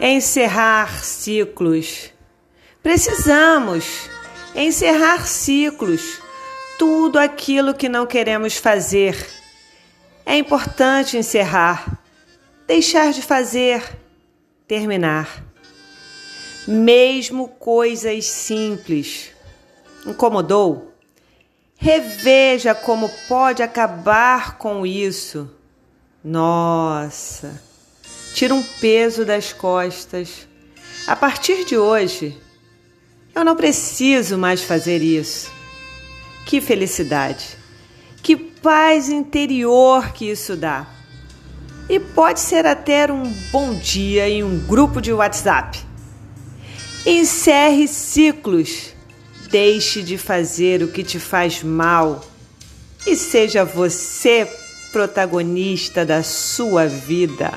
encerrar ciclos. Precisamos encerrar ciclos, tudo aquilo que não queremos fazer. É importante encerrar, deixar de fazer, terminar. Mesmo coisas simples. Incomodou? Reveja como pode acabar com isso. Nossa! Tira um peso das costas. A partir de hoje, eu não preciso mais fazer isso. Que felicidade! Que paz interior que isso dá! E pode ser até um bom dia em um grupo de WhatsApp. Encerre ciclos. Deixe de fazer o que te faz mal e seja você protagonista da sua vida.